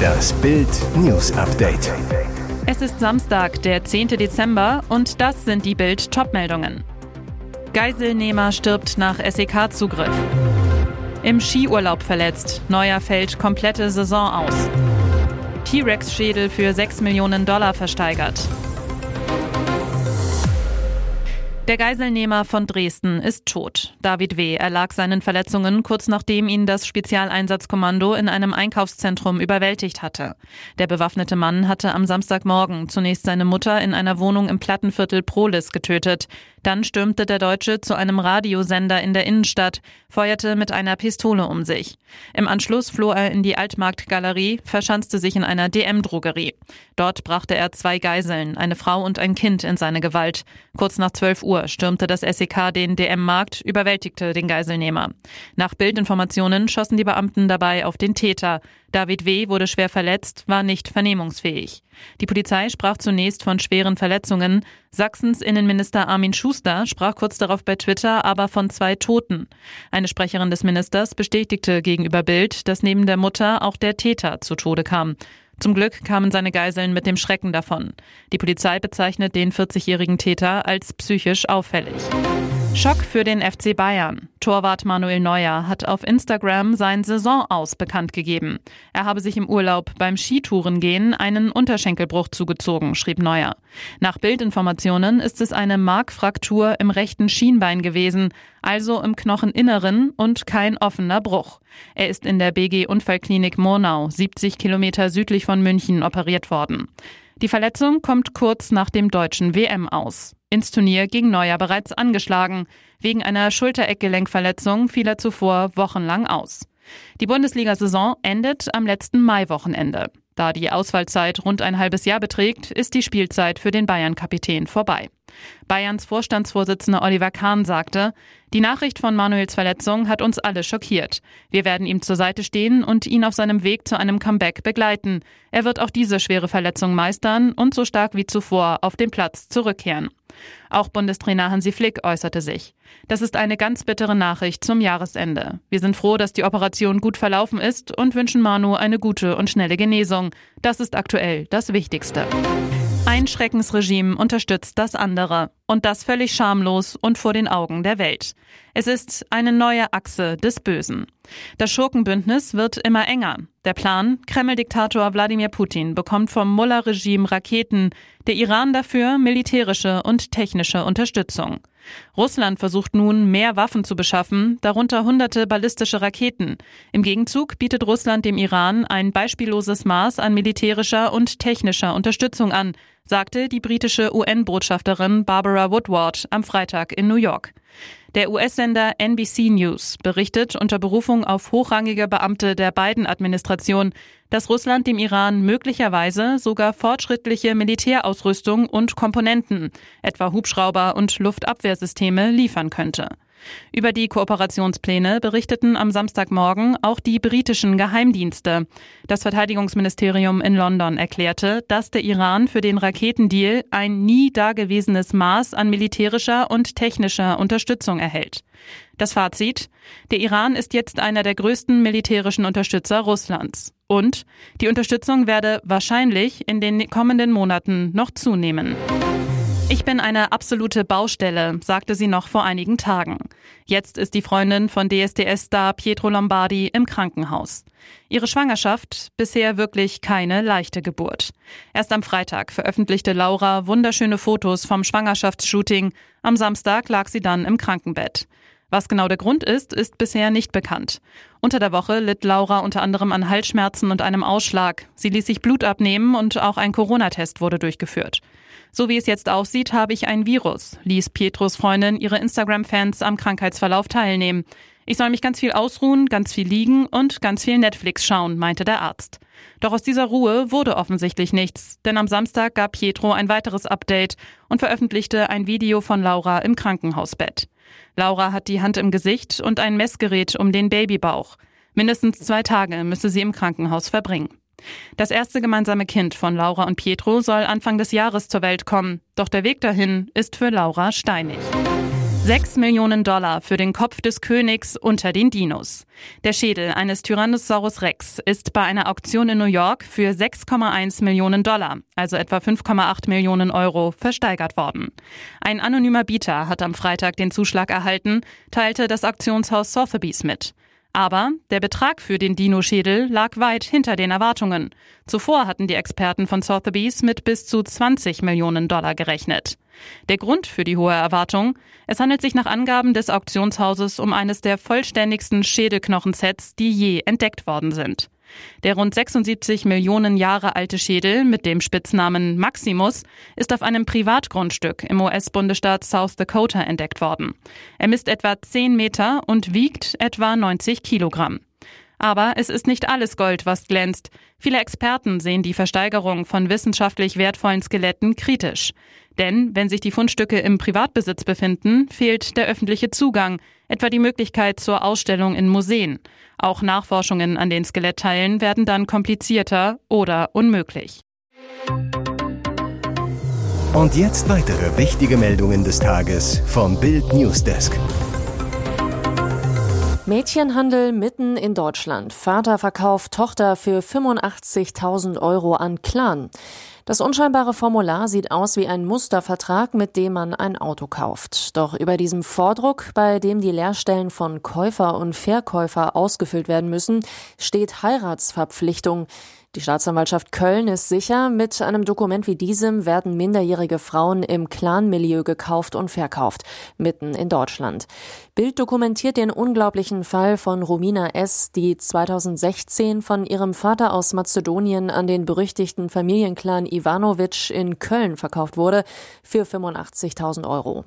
Das Bild News Update. Es ist Samstag, der 10. Dezember und das sind die Bild Topmeldungen. Geiselnehmer stirbt nach SEK-Zugriff. Im Skiurlaub verletzt, Neuer fällt komplette Saison aus. T-Rex-Schädel für 6 Millionen Dollar versteigert. Der Geiselnehmer von Dresden ist tot. David W. erlag seinen Verletzungen kurz nachdem ihn das Spezialeinsatzkommando in einem Einkaufszentrum überwältigt hatte. Der bewaffnete Mann hatte am Samstagmorgen zunächst seine Mutter in einer Wohnung im Plattenviertel Prolis getötet. Dann stürmte der Deutsche zu einem Radiosender in der Innenstadt, feuerte mit einer Pistole um sich. Im Anschluss floh er in die Altmarktgalerie, verschanzte sich in einer DM-Drogerie. Dort brachte er zwei Geiseln, eine Frau und ein Kind, in seine Gewalt. Kurz nach 12 Uhr stürmte das SEK den DM-Markt, überwältigte den Geiselnehmer. Nach Bildinformationen schossen die Beamten dabei auf den Täter. David W. wurde schwer verletzt, war nicht vernehmungsfähig. Die Polizei sprach zunächst von schweren Verletzungen. Sachsens Innenminister Armin Schuster sprach kurz darauf bei Twitter aber von zwei Toten. Eine Sprecherin des Ministers bestätigte gegenüber Bild, dass neben der Mutter auch der Täter zu Tode kam. Zum Glück kamen seine Geiseln mit dem Schrecken davon. Die Polizei bezeichnet den 40-jährigen Täter als psychisch auffällig. Schock für den FC Bayern. Torwart Manuel Neuer hat auf Instagram sein Saisonaus bekannt gegeben. Er habe sich im Urlaub beim Skitourengehen einen Unterschenkelbruch zugezogen, schrieb Neuer. Nach Bildinformationen ist es eine Markfraktur im rechten Schienbein gewesen, also im Knocheninneren und kein offener Bruch. Er ist in der BG Unfallklinik Murnau, 70 Kilometer südlich von München, operiert worden. Die Verletzung kommt kurz nach dem deutschen WM aus. Ins Turnier ging Neuer bereits angeschlagen. Wegen einer Schultereckgelenkverletzung fiel er zuvor wochenlang aus. Die Bundesliga-Saison endet am letzten Maiwochenende. Da die Ausfallzeit rund ein halbes Jahr beträgt, ist die Spielzeit für den Bayern-Kapitän vorbei. Bayerns Vorstandsvorsitzender Oliver Kahn sagte, die Nachricht von Manuels Verletzung hat uns alle schockiert. Wir werden ihm zur Seite stehen und ihn auf seinem Weg zu einem Comeback begleiten. Er wird auch diese schwere Verletzung meistern und so stark wie zuvor auf den Platz zurückkehren. Auch Bundestrainer Hansi Flick äußerte sich. Das ist eine ganz bittere Nachricht zum Jahresende. Wir sind froh, dass die Operation gut verlaufen ist und wünschen Manu eine gute und schnelle Genesung. Das ist aktuell das Wichtigste. Ein Schreckensregime unterstützt das andere. Und das völlig schamlos und vor den Augen der Welt. Es ist eine neue Achse des Bösen. Das Schurkenbündnis wird immer enger. Der Plan, Kreml-Diktator Wladimir Putin bekommt vom Mullah-Regime Raketen, der Iran dafür militärische und technische Unterstützung. Russland versucht nun, mehr Waffen zu beschaffen, darunter hunderte ballistische Raketen. Im Gegenzug bietet Russland dem Iran ein beispielloses Maß an militärischer und technischer Unterstützung an, sagte die britische UN-Botschafterin Barbara Woodward am Freitag in New York. Der US-Sender NBC News berichtet unter Berufung auf hochrangige Beamte der Biden-Administration, dass Russland dem Iran möglicherweise sogar fortschrittliche Militärausrüstung und Komponenten, etwa Hubschrauber und Luftabwehrsysteme, liefern könnte. Über die Kooperationspläne berichteten am Samstagmorgen auch die britischen Geheimdienste. Das Verteidigungsministerium in London erklärte, dass der Iran für den Raketendeal ein nie dagewesenes Maß an militärischer und technischer Unterstützung erhält. Das Fazit? Der Iran ist jetzt einer der größten militärischen Unterstützer Russlands. Und die Unterstützung werde wahrscheinlich in den kommenden Monaten noch zunehmen. Ich bin eine absolute Baustelle, sagte sie noch vor einigen Tagen. Jetzt ist die Freundin von DSDS-Star Pietro Lombardi im Krankenhaus. Ihre Schwangerschaft bisher wirklich keine leichte Geburt. Erst am Freitag veröffentlichte Laura wunderschöne Fotos vom Schwangerschaftsshooting. Am Samstag lag sie dann im Krankenbett. Was genau der Grund ist, ist bisher nicht bekannt. Unter der Woche litt Laura unter anderem an Halsschmerzen und einem Ausschlag. Sie ließ sich Blut abnehmen und auch ein Corona-Test wurde durchgeführt. So wie es jetzt aussieht, habe ich ein Virus, ließ Pietros Freundin ihre Instagram-Fans am Krankheitsverlauf teilnehmen. Ich soll mich ganz viel ausruhen, ganz viel liegen und ganz viel Netflix schauen, meinte der Arzt. Doch aus dieser Ruhe wurde offensichtlich nichts, denn am Samstag gab Pietro ein weiteres Update und veröffentlichte ein Video von Laura im Krankenhausbett. Laura hat die Hand im Gesicht und ein Messgerät um den Babybauch. Mindestens zwei Tage müsse sie im Krankenhaus verbringen. Das erste gemeinsame Kind von Laura und Pietro soll Anfang des Jahres zur Welt kommen, doch der Weg dahin ist für Laura steinig. 6 Millionen Dollar für den Kopf des Königs unter den Dinos. Der Schädel eines Tyrannosaurus Rex ist bei einer Auktion in New York für 6,1 Millionen Dollar, also etwa 5,8 Millionen Euro, versteigert worden. Ein anonymer Bieter hat am Freitag den Zuschlag erhalten, teilte das Auktionshaus Sotheby's mit. Aber der Betrag für den Dino-Schädel lag weit hinter den Erwartungen. Zuvor hatten die Experten von Sotheby's mit bis zu 20 Millionen Dollar gerechnet. Der Grund für die hohe Erwartung? Es handelt sich nach Angaben des Auktionshauses um eines der vollständigsten Schädelknochensets, die je entdeckt worden sind. Der rund 76 Millionen Jahre alte Schädel mit dem Spitznamen Maximus ist auf einem Privatgrundstück im US-Bundesstaat South Dakota entdeckt worden. Er misst etwa 10 Meter und wiegt etwa 90 Kilogramm. Aber es ist nicht alles Gold, was glänzt. Viele Experten sehen die Versteigerung von wissenschaftlich wertvollen Skeletten kritisch. Denn wenn sich die Fundstücke im Privatbesitz befinden, fehlt der öffentliche Zugang, etwa die Möglichkeit zur Ausstellung in Museen. Auch Nachforschungen an den Skelettteilen werden dann komplizierter oder unmöglich. Und jetzt weitere wichtige Meldungen des Tages vom Bild Newsdesk. Mädchenhandel mitten in Deutschland. Vater verkauft Tochter für 85.000 Euro an Clan. Das unscheinbare Formular sieht aus wie ein Mustervertrag, mit dem man ein Auto kauft. Doch über diesem Vordruck, bei dem die Leerstellen von Käufer und Verkäufer ausgefüllt werden müssen, steht Heiratsverpflichtung. Die Staatsanwaltschaft Köln ist sicher, mit einem Dokument wie diesem werden minderjährige Frauen im Clanmilieu gekauft und verkauft, mitten in Deutschland. Bild dokumentiert den unglaublichen Fall von Romina S., die 2016 von ihrem Vater aus Mazedonien an den berüchtigten Familienclan Ivanovic in Köln verkauft wurde für 85.000 Euro.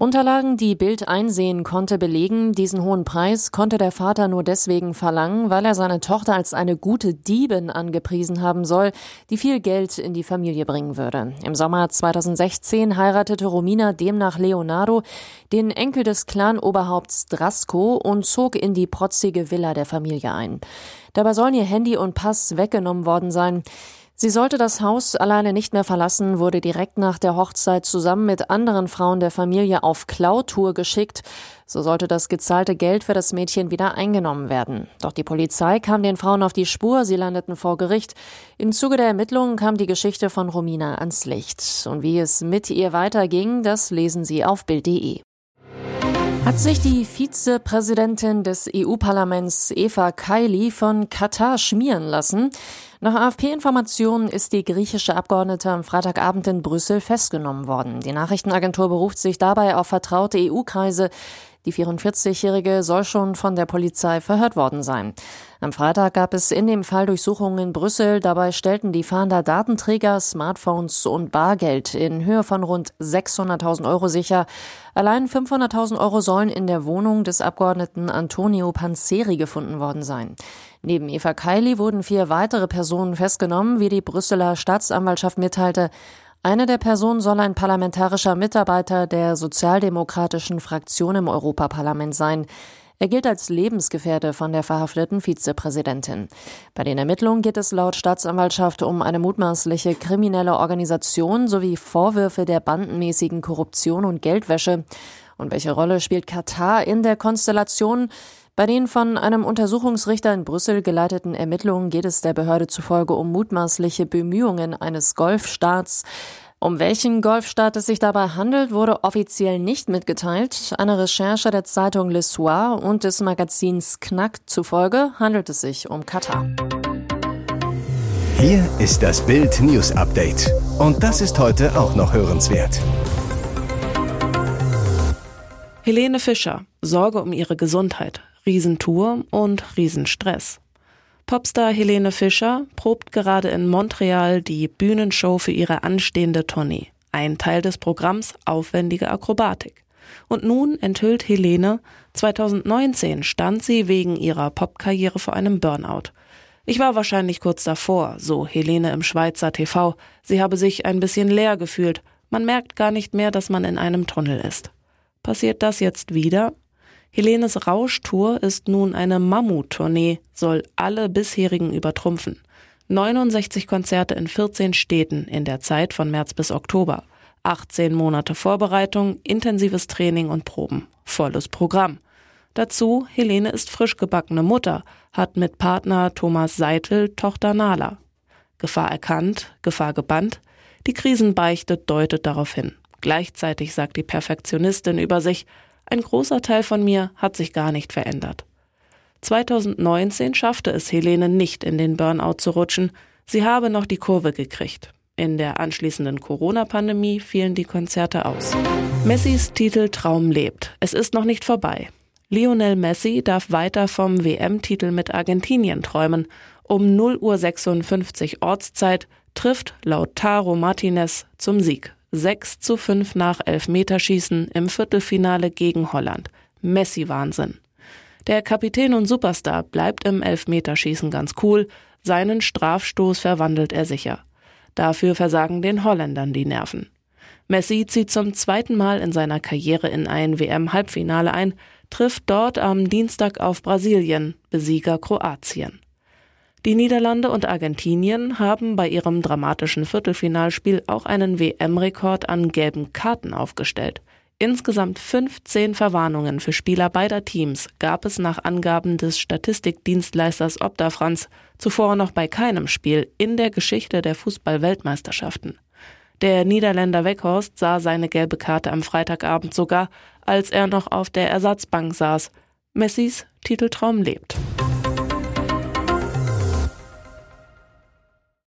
Unterlagen, die Bild einsehen konnte, belegen, diesen hohen Preis konnte der Vater nur deswegen verlangen, weil er seine Tochter als eine gute Diebin angepriesen haben soll, die viel Geld in die Familie bringen würde. Im Sommer 2016 heiratete Romina demnach Leonardo, den Enkel des Clan-Oberhaupts Drasko, und zog in die protzige Villa der Familie ein. Dabei sollen ihr Handy und Pass weggenommen worden sein. Sie sollte das Haus alleine nicht mehr verlassen, wurde direkt nach der Hochzeit zusammen mit anderen Frauen der Familie auf Klautour geschickt. So sollte das gezahlte Geld für das Mädchen wieder eingenommen werden. Doch die Polizei kam den Frauen auf die Spur, sie landeten vor Gericht. Im Zuge der Ermittlungen kam die Geschichte von Romina ans Licht. Und wie es mit ihr weiterging, das lesen Sie auf Bild.de. Hat sich die Vizepräsidentin des EU-Parlaments Eva Kaili von Katar schmieren lassen? Nach AFP-Informationen ist die griechische Abgeordnete am Freitagabend in Brüssel festgenommen worden. Die Nachrichtenagentur beruft sich dabei auf vertraute EU-Kreise. Die 44-Jährige soll schon von der Polizei verhört worden sein. Am Freitag gab es in dem Fall Durchsuchungen in Brüssel. Dabei stellten die Fahnder Datenträger, Smartphones und Bargeld in Höhe von rund 600.000 Euro sicher. Allein 500.000 Euro sollen in der Wohnung des Abgeordneten Antonio Panzeri gefunden worden sein. Neben Eva Kaili wurden vier weitere Personen festgenommen, wie die Brüsseler Staatsanwaltschaft mitteilte. Eine der Personen soll ein parlamentarischer Mitarbeiter der sozialdemokratischen Fraktion im Europaparlament sein. Er gilt als Lebensgefährde von der verhafteten Vizepräsidentin. Bei den Ermittlungen geht es laut Staatsanwaltschaft um eine mutmaßliche kriminelle Organisation sowie Vorwürfe der bandenmäßigen Korruption und Geldwäsche. Und welche Rolle spielt Katar in der Konstellation? Bei den von einem Untersuchungsrichter in Brüssel geleiteten Ermittlungen geht es der Behörde zufolge um mutmaßliche Bemühungen eines Golfstaats. Um welchen Golfstaat es sich dabei handelt, wurde offiziell nicht mitgeteilt. Einer Recherche der Zeitung Le Soir und des Magazins Knack zufolge handelt es sich um Katar. Hier ist das Bild News Update. Und das ist heute auch noch hörenswert. Helene Fischer, Sorge um ihre Gesundheit. Riesentour und Riesenstress. Popstar Helene Fischer probt gerade in Montreal die Bühnenshow für ihre anstehende Tournee. Ein Teil des Programms aufwendige Akrobatik. Und nun enthüllt Helene, 2019 stand sie wegen ihrer Popkarriere vor einem Burnout. Ich war wahrscheinlich kurz davor, so Helene im Schweizer TV. Sie habe sich ein bisschen leer gefühlt. Man merkt gar nicht mehr, dass man in einem Tunnel ist. Passiert das jetzt wieder? Helenes Rauschtour ist nun eine Mammut-Tournee, soll alle bisherigen übertrumpfen. 69 Konzerte in 14 Städten in der Zeit von März bis Oktober. 18 Monate Vorbereitung, intensives Training und Proben. Volles Programm. Dazu, Helene ist frisch gebackene Mutter, hat mit Partner Thomas Seitel Tochter Nala. Gefahr erkannt, Gefahr gebannt. Die Krisenbeichte deutet darauf hin. Gleichzeitig sagt die Perfektionistin über sich, ein großer Teil von mir hat sich gar nicht verändert. 2019 schaffte es Helene nicht in den Burnout zu rutschen, sie habe noch die Kurve gekriegt. In der anschließenden Corona-Pandemie fielen die Konzerte aus. Messis Titel Traum lebt. Es ist noch nicht vorbei. Lionel Messi darf weiter vom WM-Titel mit Argentinien träumen. Um 0 Uhr 56 Ortszeit trifft Lautaro Martinez zum Sieg. 6 zu 5 nach Elfmeterschießen im Viertelfinale gegen Holland. Messi-Wahnsinn. Der Kapitän und Superstar bleibt im Elfmeterschießen ganz cool, seinen Strafstoß verwandelt er sicher. Dafür versagen den Holländern die Nerven. Messi zieht zum zweiten Mal in seiner Karriere in ein WM-Halbfinale ein, trifft dort am Dienstag auf Brasilien, Besieger Kroatien. Die Niederlande und Argentinien haben bei ihrem dramatischen Viertelfinalspiel auch einen WM-Rekord an gelben Karten aufgestellt. Insgesamt 15 Verwarnungen für Spieler beider Teams gab es nach Angaben des Statistikdienstleisters Opta Franz zuvor noch bei keinem Spiel in der Geschichte der Fußball-Weltmeisterschaften. Der Niederländer Weghorst sah seine gelbe Karte am Freitagabend sogar, als er noch auf der Ersatzbank saß. Messis Titeltraum lebt.